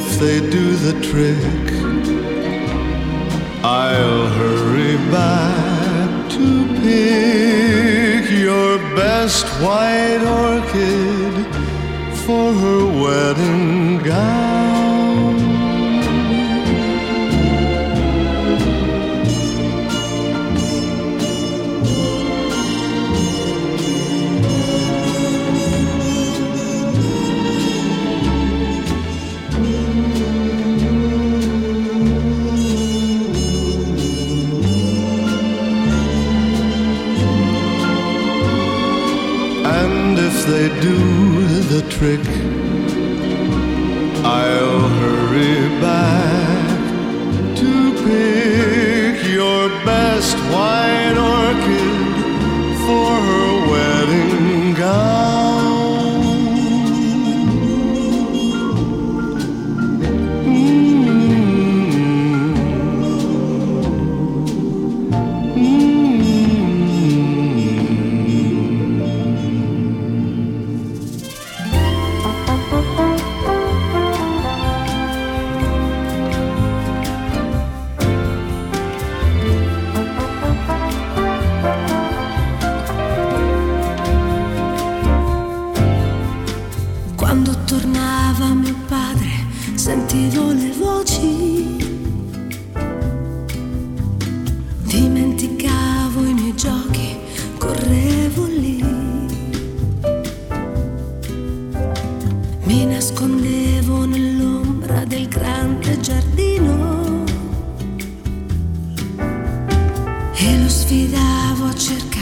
if they do the trick, I'll hurry back to pick your best white orchid for her wedding gown. trick. I'll hurry back. sfidavo a cercare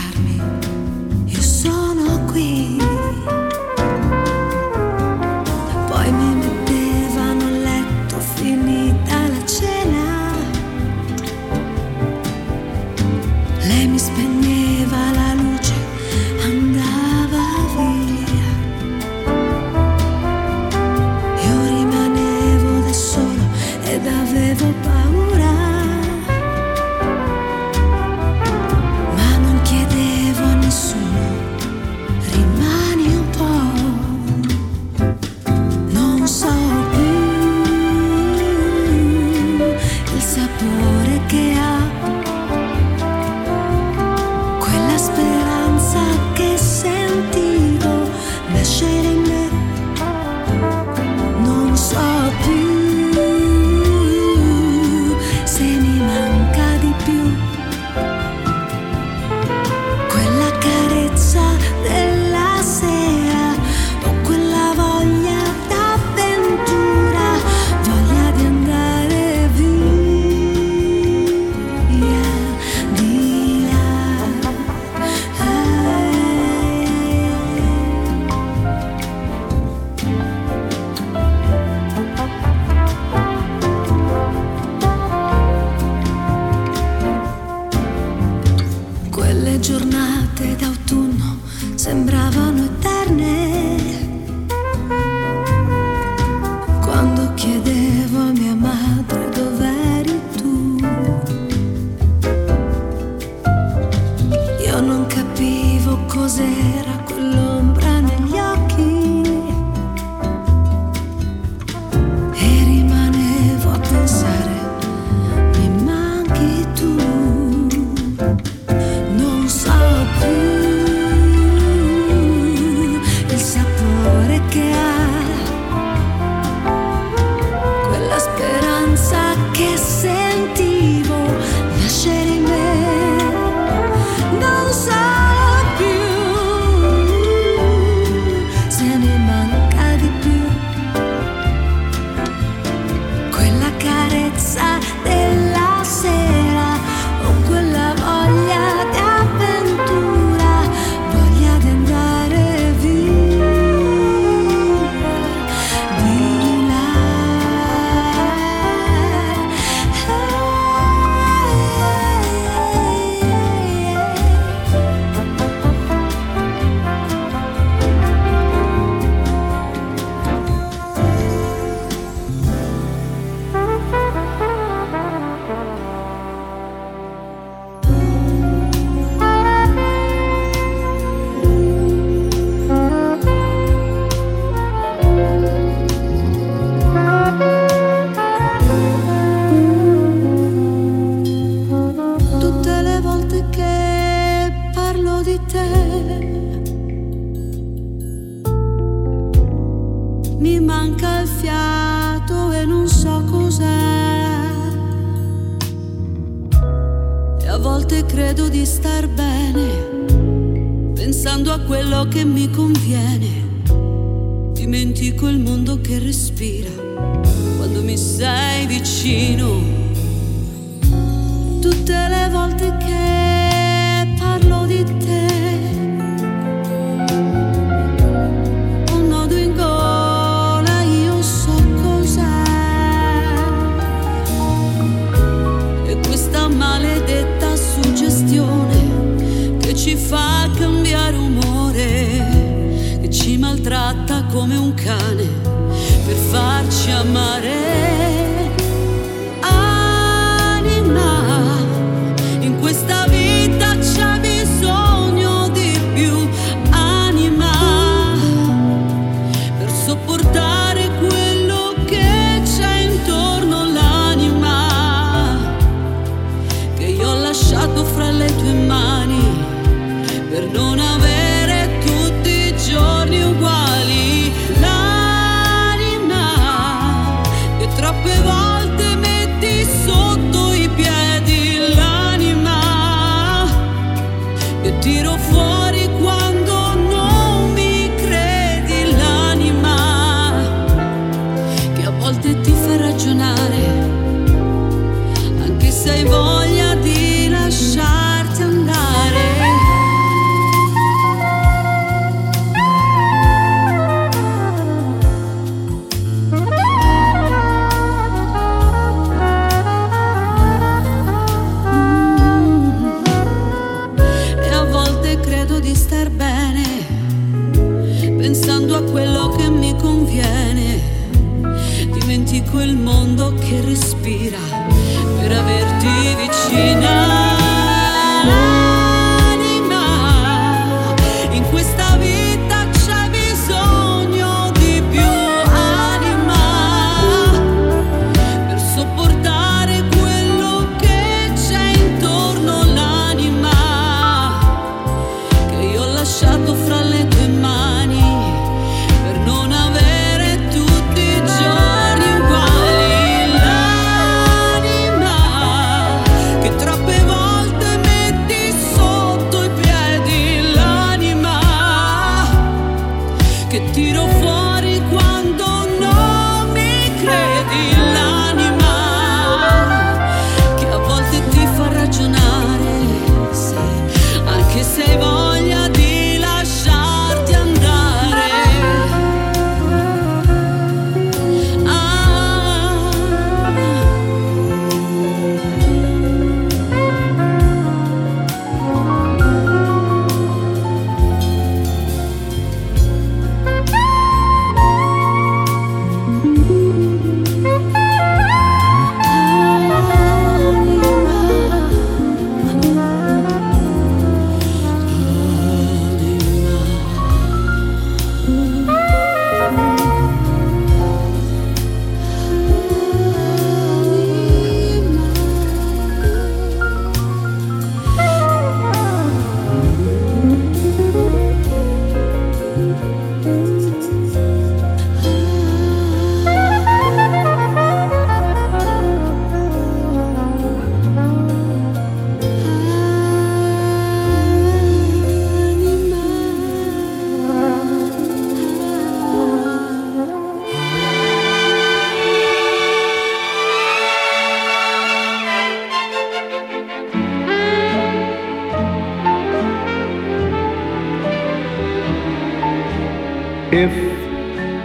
if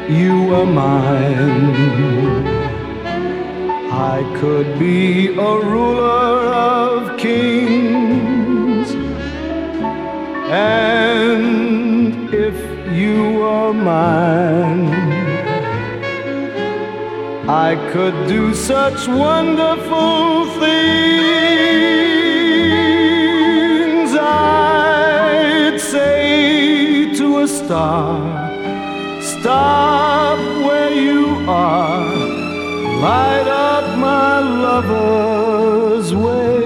you were mine. I could be a ruler of kings, and if you were mine, I could do such wonderful things. I'd say to a star. Stop where you are, light up my lover's way.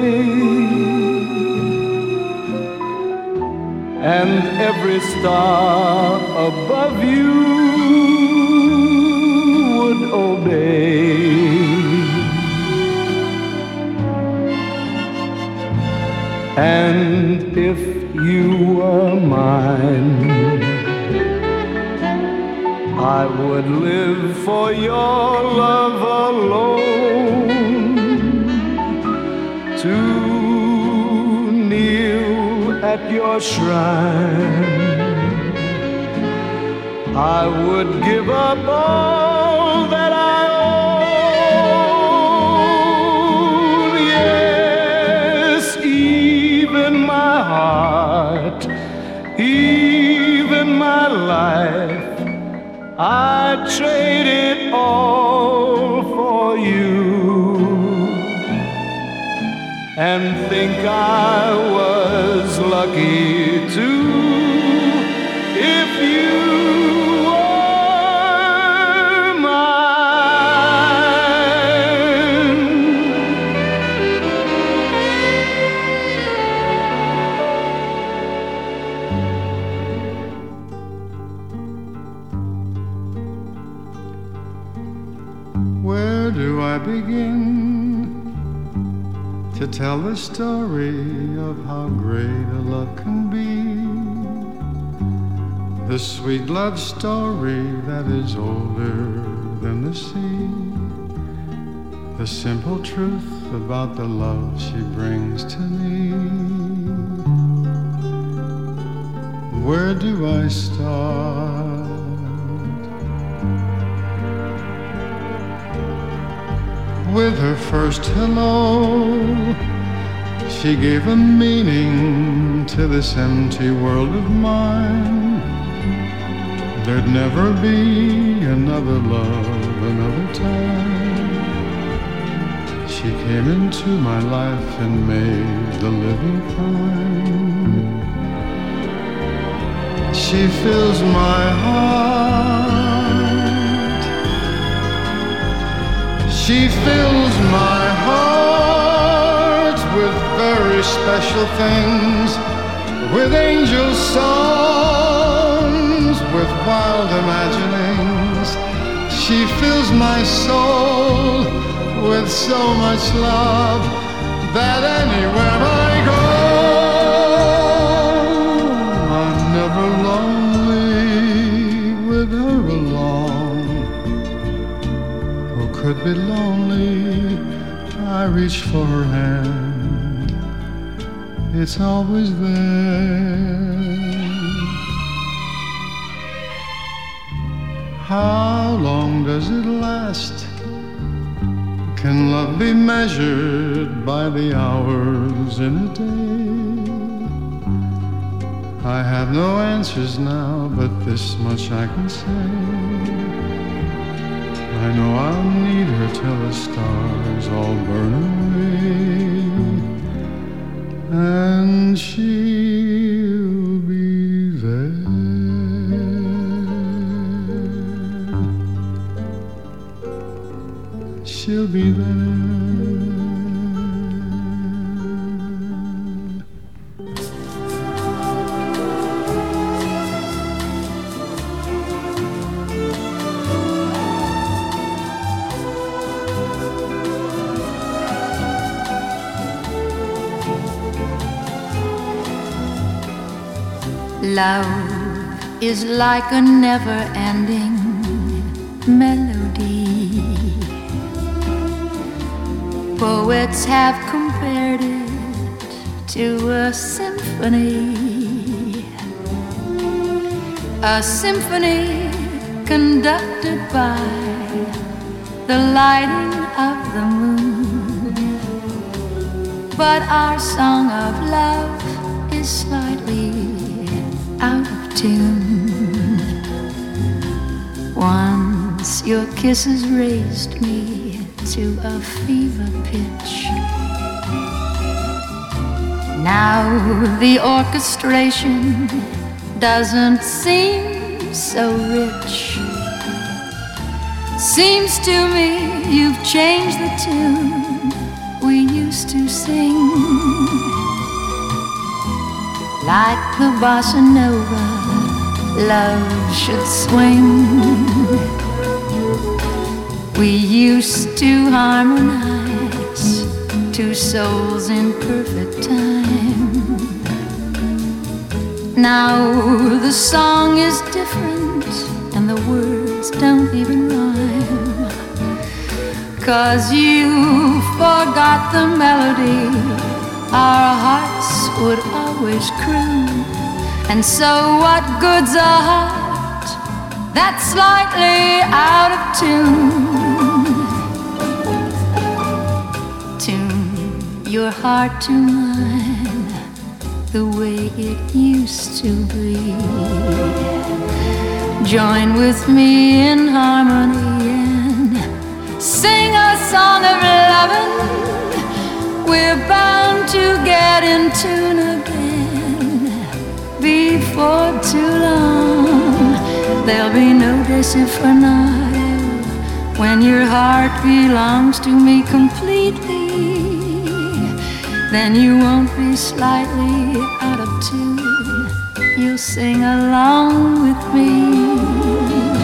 And every star above you would obey. And if you were mine, I would live for your love alone. To kneel at your shrine, I would give up all that I own. Yes, even my heart, even my life. I'd trade it all for you and think I was lucky too the story of how great a love can be? The sweet love story that is older than the sea. The simple truth about the love she brings to me. Where do I start? with her first hello. She gave a meaning to this empty world of mine. There'd never be another love, another time. She came into my life and made the living fine. She fills my heart. She fills my heart special things, with angel songs, with wild imaginings. She fills my soul with so much love that anywhere I go, I'm never lonely with her along who could be lonely. I reach for her hand, it's always there. How long does it last? Can love be measured by the hours in a day? I have no answers now, but this much I can say. I know I'll need her till the stars all burn away, and she'll be there. She'll be there. Is like a never ending melody. Poets have compared it to a symphony. A symphony conducted by the lighting of the moon. But our song of love is slightly out of tune. Your kisses raised me to a fever pitch. Now the orchestration doesn't seem so rich. Seems to me you've changed the tune we used to sing. like the bossa nova, love should swing. We used to harmonize, two souls in perfect time. Now the song is different, and the words don't even rhyme. Cause you forgot the melody our hearts would always croon. And so, what good's a heart that's slightly out of tune? Your heart to mine the way it used to be. Join with me in harmony and sing a song of loving we're bound to get in tune again before too long. There'll be no desafinado when your heart belongs to me completely. Then you won't be slightly out of tune. You'll sing along with me.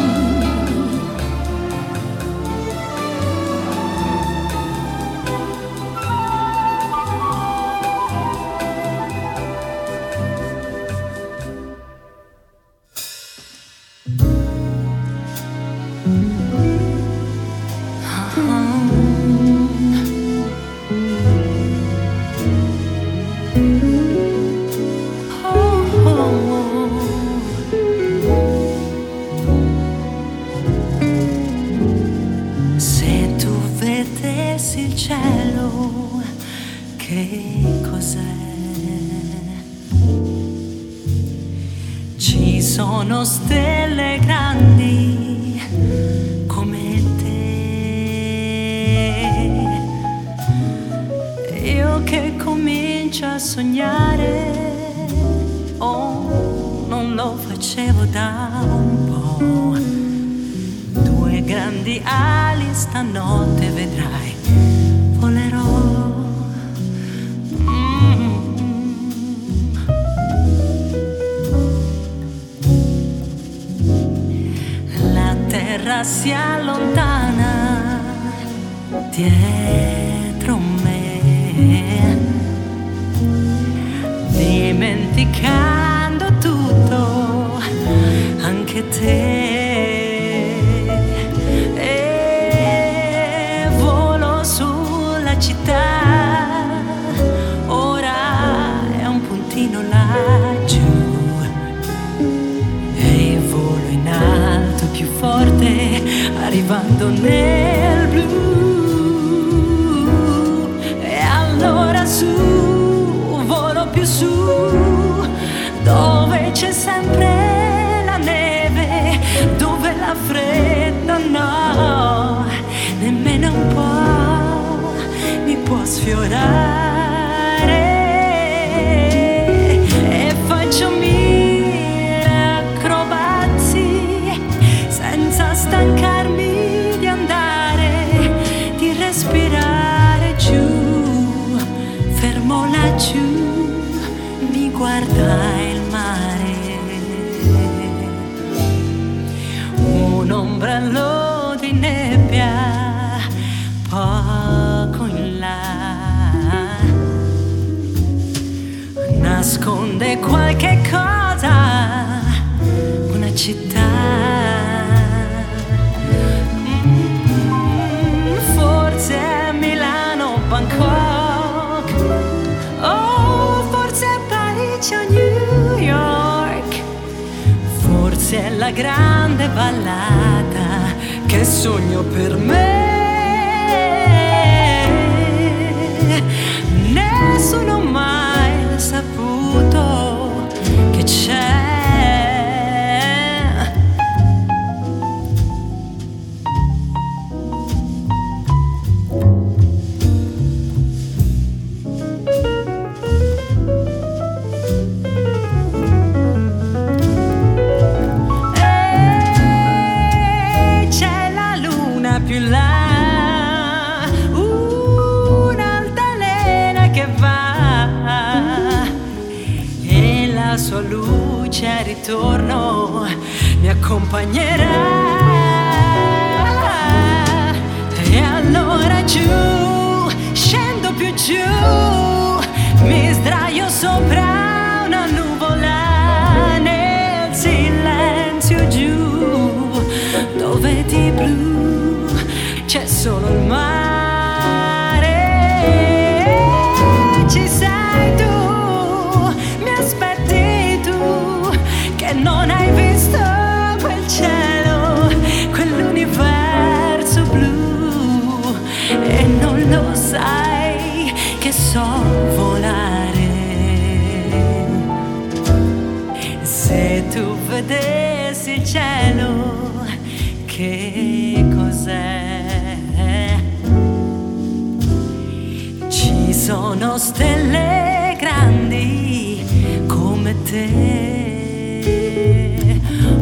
Stelle grandi come te.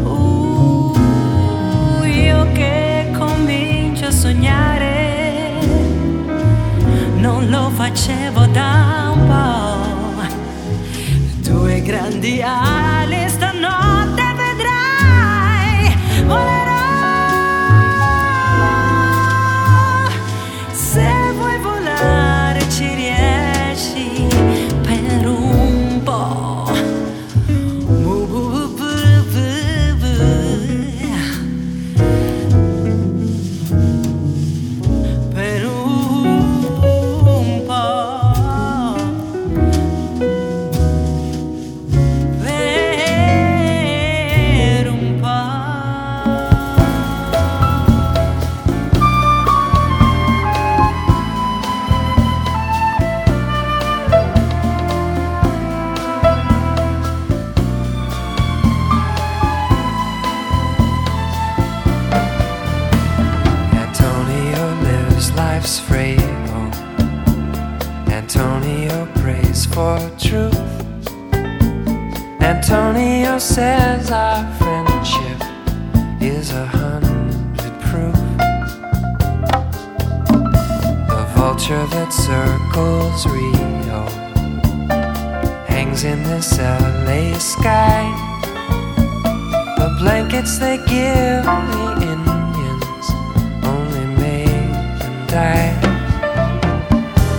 Uh, io che comincio a sognare, non lo facevo da un po'. Due grandi ali Antonio says our friendship is a hundred proof. The vulture that circles Rio hangs in this LA sky. The blankets they give the Indians only made them die.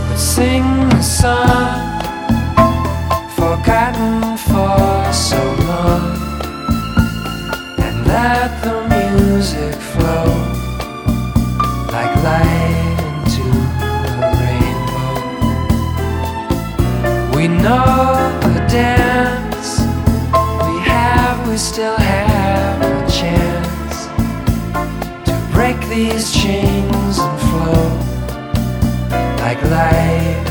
But sing the song forgotten for so long, and let the music flow like light into the rainbow. We know the dance we have, we still have a chance to break these chains and flow like light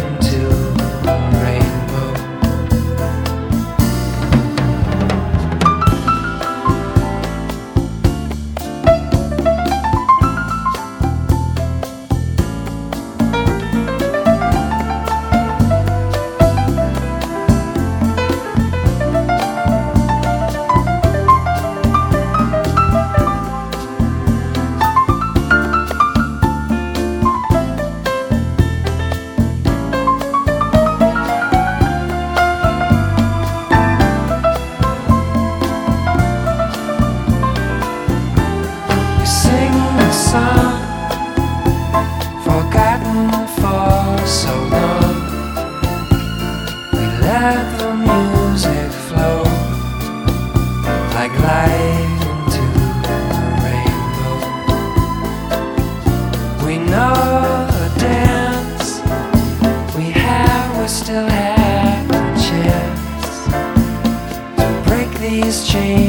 these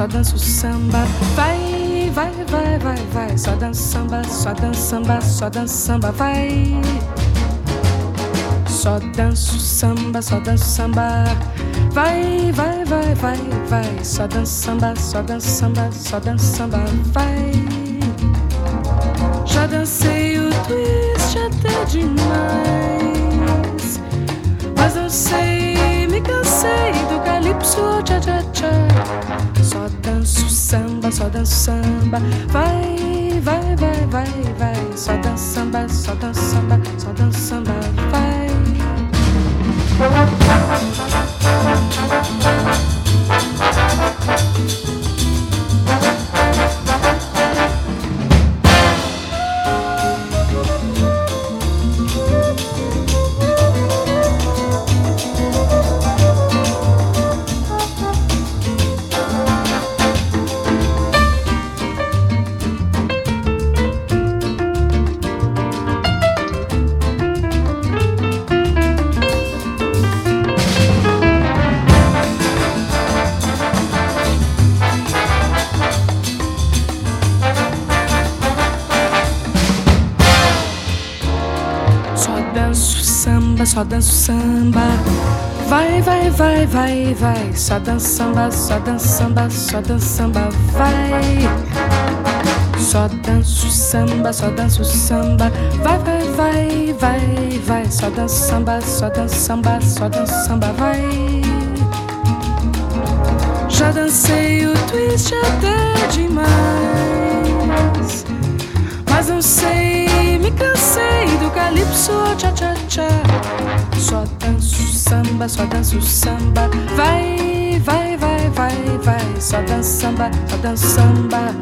só danço samba. Vai, vai, vai, vai, vai. Só danço samba, só danço samba, só danço samba, vai. Só danço samba, só danço samba. Vai, vai, vai, vai, vai. Só danço samba, só danço samba, só danço samba, vai. Já dancei o twist até demais. Mas não sei, me cansei do calypso, tcha tcha tcha. Danço samba, só danço samba. Vai, vai, vai, vai, vai. Só danço samba, só danço samba, só danço samba, vai. Só danço samba. Vai, vai, vai, vai, vai. Só danço samba, só danço samba, só danço samba, vai. Só danço samba, só danço samba. Vai, vai, vai, vai, vai. Só danço samba, só danço samba, só danço samba, vai. Já dancei o twist até demais. Mas não sei, me cansei do calypso, tcha tcha tcha. Só danço samba, só danço samba. Vai, vai, vai, vai, vai. Só danço samba, só danço samba.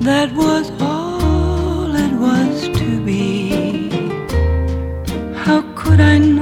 That was all it was to be. How could I know?